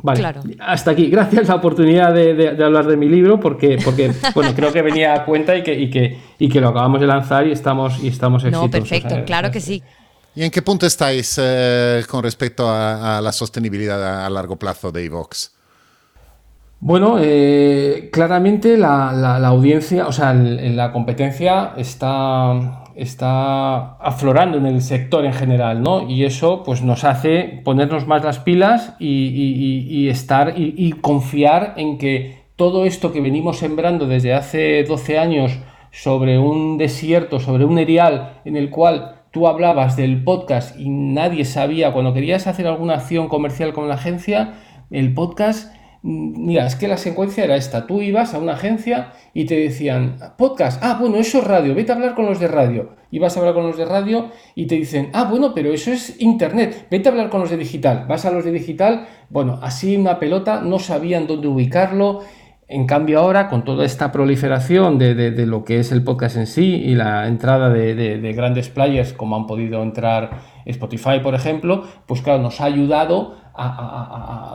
Vale, hasta aquí. Gracias la oportunidad de, hablar de mi libro, porque, porque bueno, creo que venía a cuenta y que, y que, y que lo acabamos de lanzar y estamos, y estamos exitosos. No, perfecto, claro que sí. ¿Y en qué punto estáis eh, con respecto a, la sostenibilidad a, largo plazo de iVox? Bueno, eh, claramente la, audiencia, o sea, la competencia está, está aflorando en el sector en general, ¿no? Y eso pues nos hace ponernos más las pilas y, estar y, confiar en que todo esto que venimos sembrando desde hace 12 años sobre un desierto, sobre un erial en el cual tú hablabas del podcast y nadie sabía, cuando querías hacer alguna acción comercial con la agencia, el podcast Mira, es que la secuencia era esta. Tú ibas a una agencia y te decían, podcast, ah, bueno, eso es radio, vete a hablar con los de radio. Ibas a hablar con los de radio y te dicen, ah, bueno, pero eso es internet, vete a hablar con los de digital. Vas a los de digital, bueno, así una pelota, no sabían dónde ubicarlo. En cambio ahora, con toda esta proliferación de, lo que es el podcast en sí y la entrada de, de grandes players como han podido entrar Spotify, por ejemplo, pues claro, nos ha ayudado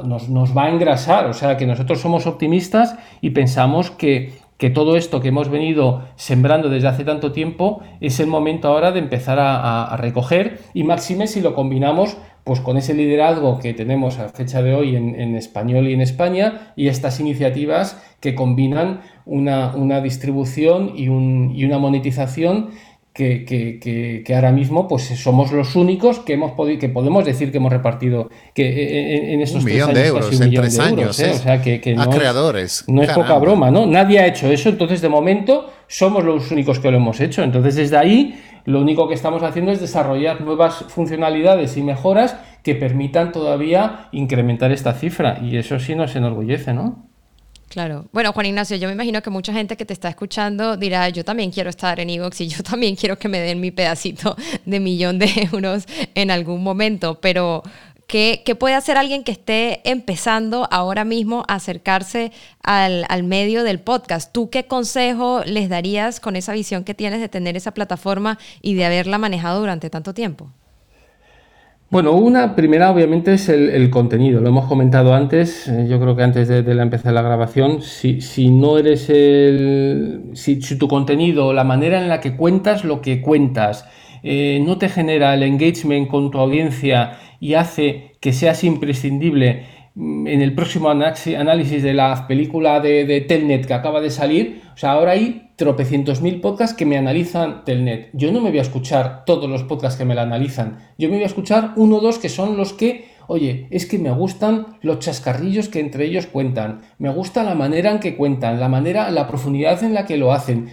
nos, va a engrasar. O sea que nosotros somos optimistas y pensamos que, todo esto que hemos venido sembrando desde hace tanto tiempo es el momento ahora de empezar a, recoger y máxime si lo combinamos pues con ese liderazgo que tenemos a fecha de hoy en, español y en España y estas iniciativas que combinan una, distribución y una monetización que, que, ahora mismo pues somos los únicos que hemos podido, que podemos decir que hemos repartido que eh, eh, en, estos un millón de euros en tres años, ¿eh? o sea que, no a creadores no es poca broma no nadie ha hecho eso entonces de momento somos los únicos que lo hemos hecho. Entonces desde ahí lo único que estamos haciendo es desarrollar nuevas funcionalidades y mejoras que permitan todavía incrementar esta cifra. Y eso sí nos enorgullece no Claro. Bueno, Juan Ignacio, yo me imagino que mucha gente que te está escuchando dirá, yo también quiero estar en Evox y yo también quiero que me den mi pedacito de millón de euros en algún momento, pero ¿qué, puede hacer alguien que esté empezando ahora mismo a acercarse al, al medio del podcast? ¿Tú qué consejo les darías con esa visión que tienes de tener esa plataforma y de haberla manejado durante tanto tiempo? Bueno, una primera obviamente es el, contenido, lo hemos comentado antes, eh, yo creo que antes de, la empezar la grabación, si, si no eres el... Si, tu contenido, la manera en la que cuentas lo que cuentas, eh, no te genera el engagement con tu audiencia y hace que seas imprescindible en el próximo análisis de la película de, de Telnet que acaba de salir, o sea, ahora hay tropecientos mil podcasts que me analizan Telnet. Yo no me voy a escuchar todos los podcasts que me la analizan. Yo me voy a escuchar uno o dos que son los que, oye, es que me gustan los chascarrillos que entre ellos cuentan. Me gusta la manera en que cuentan, la manera, la profundidad en la que lo hacen.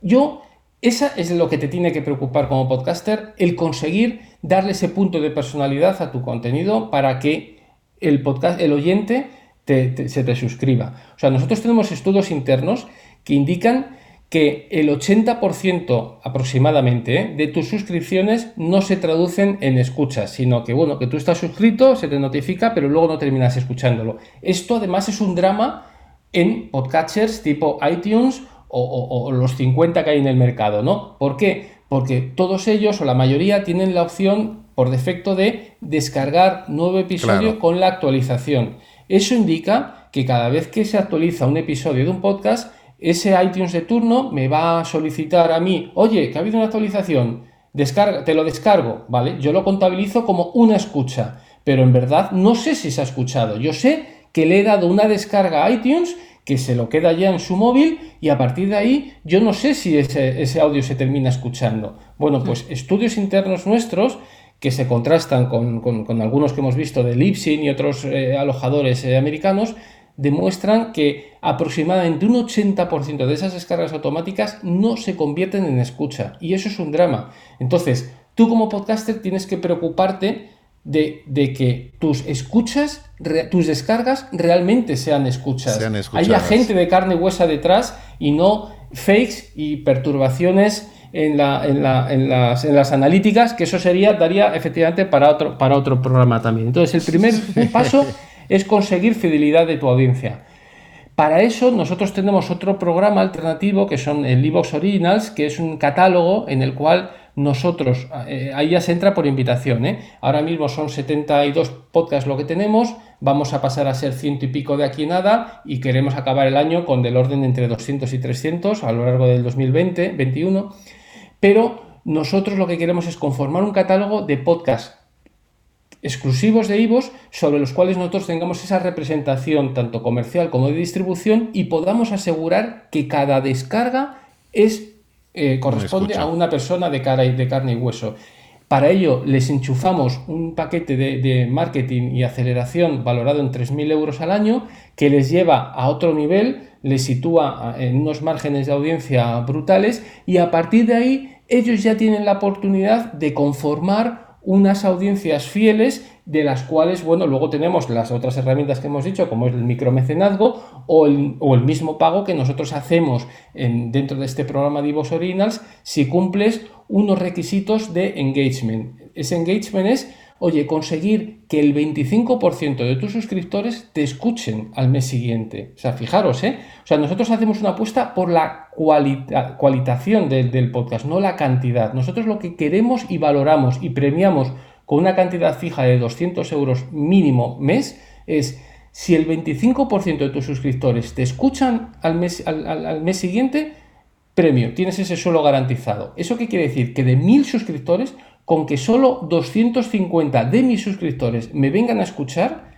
Yo, esa es lo que te tiene que preocupar como podcaster, el conseguir darle ese punto de personalidad a tu contenido para que el podcast, el oyente, se te suscriba. O sea, nosotros tenemos estudios internos que indican que el 80% aproximadamente ¿eh? de tus suscripciones no se traducen en escuchas, sino que bueno, que tú estás suscrito, se te notifica, pero luego no terminas escuchándolo. Esto además es un drama en podcatchers tipo iTunes o, los 50 que hay en el mercado, ¿no? ¿Por qué? Porque todos ellos o la mayoría tienen la opción por defecto de descargar nuevo episodio con la actualización. Eso indica que cada vez que se actualiza un episodio de un podcast, ese iTunes de turno me va a solicitar a mí, oye, que ha habido una actualización, descarga, te lo descargo, ¿vale? Yo lo contabilizo como una escucha, pero en verdad no sé si se ha escuchado. Yo sé que le he dado una descarga a iTunes que se lo queda ya en su móvil y a partir de ahí yo no sé si ese, audio se termina escuchando. Bueno, pues estudios internos nuestros que se contrastan con, algunos que hemos visto de Libsyn y otros eh, alojadores eh, americanos, demuestran que aproximadamente un 80% de esas descargas automáticas no se convierten en escucha. Y eso es un drama. Entonces, tú como podcaster tienes que preocuparte de, que tus escuchas, tus descargas realmente sean escuchas. Sean Haya gente de carne y huesa detrás y no fakes y perturbaciones en, la, en, la, en, las, en, las, analíticas, que eso sería, daría efectivamente para otro, para otro programa también. Entonces, el primer paso es conseguir fidelidad de tu audiencia. Para eso nosotros tenemos otro programa alternativo que son el Evox Originals, que es un catálogo en el cual nosotros, eh, ahí ya se entra por invitación, ¿eh? ahora mismo son 72 podcasts lo que tenemos, vamos a pasar a ser ciento y pico de aquí nada y queremos acabar el año con del orden entre 200 y 300 a lo largo del 2020-21, pero nosotros lo que queremos es conformar un catálogo de podcasts exclusivos de IVOS sobre los cuales nosotros tengamos esa representación tanto comercial como de distribución y podamos asegurar que cada descarga es eh, corresponde a una persona de, cara y, de carne y hueso. Para ello les enchufamos un paquete de, marketing y aceleración valorado en 3.000 euros al año que les lleva a otro nivel, les sitúa en unos márgenes de audiencia brutales y a partir de ahí ellos ya tienen la oportunidad de conformar unas audiencias fieles de las cuales, bueno, luego tenemos las otras herramientas que hemos dicho, como es el micromecenazgo o el, o el mismo pago que nosotros hacemos en, dentro de este programa de Originals si cumples unos requisitos de engagement. Ese engagement es oye, conseguir que el 25% de tus suscriptores te escuchen al mes siguiente. O sea, fijaros, ¿eh? O sea, nosotros hacemos una apuesta por la cualitación del, podcast, no la cantidad. Nosotros lo que queremos y valoramos y premiamos con una cantidad fija de 200 euros mínimo mes es si el 25% de tus suscriptores te escuchan al mes, al mes siguiente, premio, tienes ese suelo garantizado. ¿Eso qué quiere decir? Que de mil suscriptores, con que solo 250 de mis suscriptores me vengan a escuchar,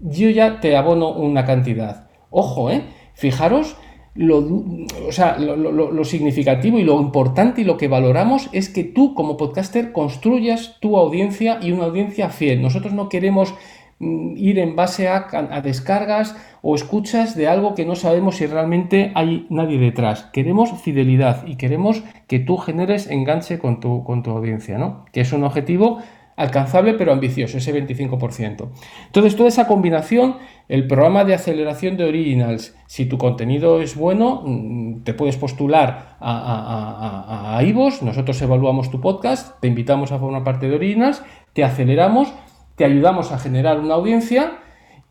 yo ya te abono una cantidad. Ojo, ¿eh? Fijaros lo, lo, significativo y lo importante y lo que valoramos es que tú como podcaster construyas tu audiencia y una audiencia fiel. Nosotros no queremos ir en base a, descargas o escuchas de algo que no sabemos si realmente hay nadie detrás. Queremos fidelidad y queremos que tú generes enganche con tu, con tu audiencia, ¿no? Que es un objetivo alcanzable pero ambicioso, ese 25%. Entonces, toda esa combinación, el programa de aceleración de Originals, si tu contenido es bueno, mm, te puedes postular a, a, nosotros evaluamos tu podcast, te invitamos a formar parte de Originals, te aceleramos, te ayudamos a generar una audiencia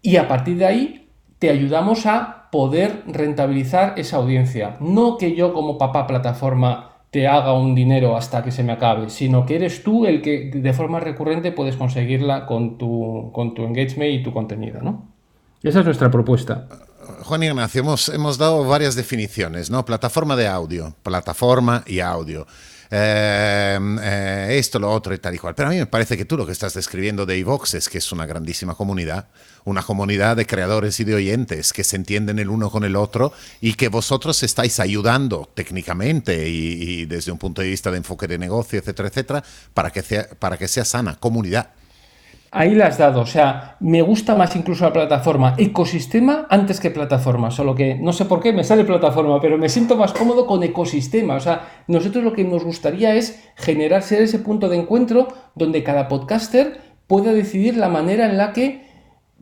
y a partir de ahí te ayudamos a poder rentabilizar esa audiencia. No que yo como papá plataforma te haga un dinero hasta que se me acabe, sino que eres tú el que de forma recurrente puedes conseguirla con tu, con tu engagement y tu contenido, ¿no? Esa es nuestra propuesta. Juan Ignacio, hemos, hemos dado varias definiciones, ¿no? Plataforma de audio, plataforma y audio. Em, eh, esto, lo otro y tal y cual. Pero a mí me parece que tú lo que estás describiendo de iVox es que es una grandísima comunidad, una comunidad de creadores y de oyentes que se entienden el uno con el otro y que vosotros estáis ayudando técnicamente y, desde un punto de vista de enfoque de negocio, etcétera, etcétera, para que sea, para que sea sana comunidad. Ahí la has dado, o sea, me gusta más incluso la plataforma ecosistema antes que plataforma, solo que no sé por qué me sale plataforma, pero me siento más cómodo con ecosistema, o sea, nosotros lo que nos gustaría es generar ser ese punto de encuentro donde cada podcaster pueda decidir la manera en la que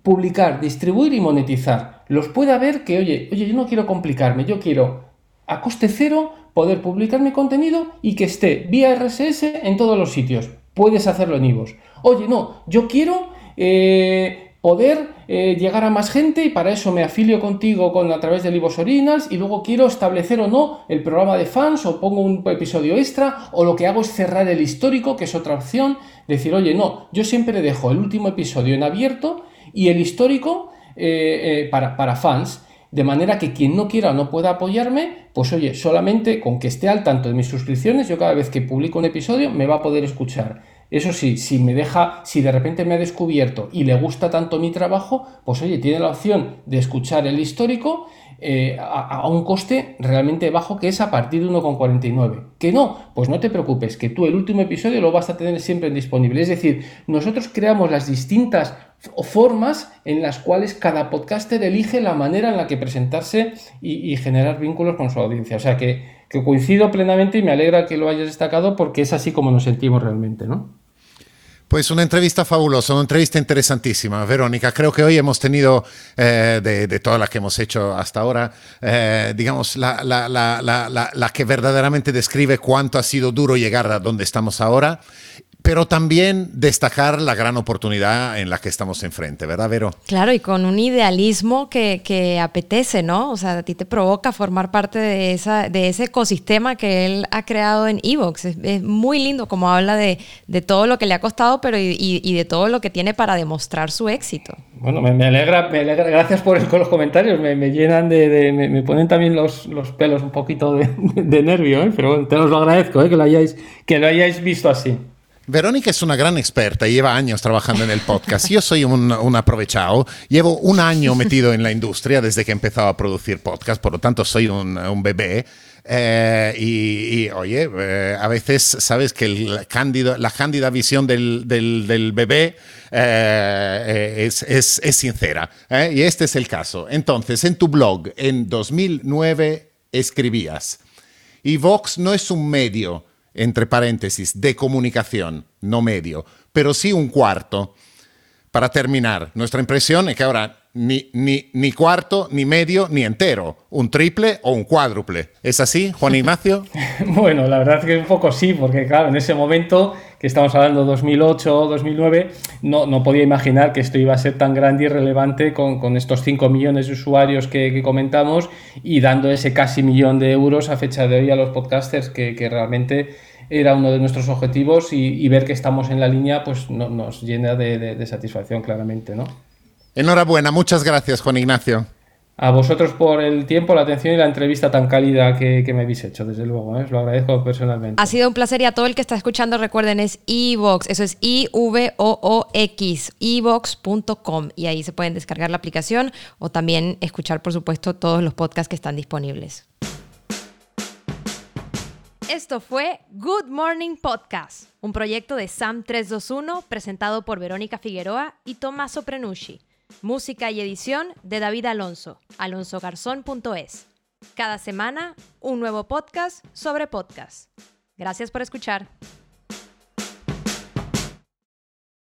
publicar, distribuir y monetizar. Los pueda ver que, oye, oye, yo no quiero complicarme, yo quiero a coste cero poder publicar mi contenido y que esté vía RSS en todos los sitios. Puedes hacerlo en IVOS Oye, no, yo quiero eh, poder eh, llegar a más gente y para eso me afilio contigo con, a través de Libros Originals y luego quiero establecer o no el programa de fans o pongo un episodio extra o lo que hago es cerrar el histórico, que es otra opción. Decir, oye, no, yo siempre dejo el último episodio en abierto y el histórico eh, para, para fans. De manera que quien no quiera o no pueda apoyarme, pues oye, solamente con que esté al tanto de mis suscripciones, yo cada vez que publico un episodio me va a poder escuchar. Eso sí, si me deja, si de repente me ha descubierto y le gusta tanto mi trabajo, pues oye, tiene la opción de escuchar el histórico eh, a, un coste realmente bajo que es a partir de 1,49. Que no, pues no te preocupes, que tú el último episodio lo vas a tener siempre disponible. Es decir, nosotros creamos las distintas formas en las cuales cada podcaster elige la manera en la que presentarse y, generar vínculos con su audiencia. O sea que, que coincido plenamente y me alegra que lo hayas destacado porque es así como nos sentimos realmente, ¿no? Pues una entrevista fabulosa, una entrevista interesantísima, Verónica. Creo que hoy hemos tenido, eh, de, todas las que hemos hecho hasta ahora, eh, digamos, la, la, que verdaderamente describe cuánto ha sido duro llegar a donde estamos ahora pero también destacar la gran oportunidad en la que estamos enfrente, ¿verdad, Vero? Claro, y con un idealismo que, que apetece, ¿no? O sea, a ti te provoca formar parte de, esa, de ese ecosistema que él ha creado en Evox. Es, muy lindo como habla de, de, todo lo que le ha costado, pero y, y, de todo lo que tiene para demostrar su éxito. Bueno, me, alegra, me alegra, gracias por, los comentarios, me, me llenan de, me, ponen también los, los pelos un poquito de, nervio, ¿eh? pero bueno, te os lo agradezco, ¿eh? que, lo hayáis, que lo hayáis visto así. Verónica es una gran experta y lleva años trabajando en el podcast. Yo soy un, aprovechado. Llevo un año metido en la industria desde que he empezado a producir podcast, por lo tanto soy un, bebé. Eh, y, oye, eh, a veces sabes que el la cándida visión del, bebé eh, es, es, sincera. Y este es el caso. Entonces, en tu blog, en 2009, escribías, y Vox no es un medio entre paréntesis, de comunicación, no medio, pero sí un cuarto. Para terminar, nuestra impresión es que ahora ni, ni, ni cuarto, ni medio, ni entero, un triple o un cuádruple. ¿Es así, Juan Ignacio? bueno, la verdad es que un poco sí, porque claro, en ese momento que estamos hablando 2008 o 2009, no, no podía imaginar que esto iba a ser tan grande y relevante con, con estos 5 millones de usuarios que, que, comentamos y dando ese casi millón de euros a fecha de hoy a los podcasters que, que realmente era uno de nuestros objetivos y, ver que estamos en la línea pues nos llena de, satisfacción claramente, ¿no? Enhorabuena, muchas gracias Juan Ignacio. A vosotros por el tiempo, la atención y la entrevista tan cálida que, me habéis hecho, desde luego, ¿eh? os lo agradezco personalmente. Ha sido un placer y a todo el que está escuchando recuerden es iVox, eso es I-V-O-O-X, iVox.com y ahí se pueden descargar la aplicación o también escuchar por supuesto todos los podcasts que están disponibles. Esto fue Good Morning Podcast, un proyecto de SAM 321 presentado por Verónica Figueroa y Tommaso Prenucci. Música y edición de David Alonso, alonsogarzón.es. Cada semana, un nuevo podcast sobre podcast. Gracias por escuchar.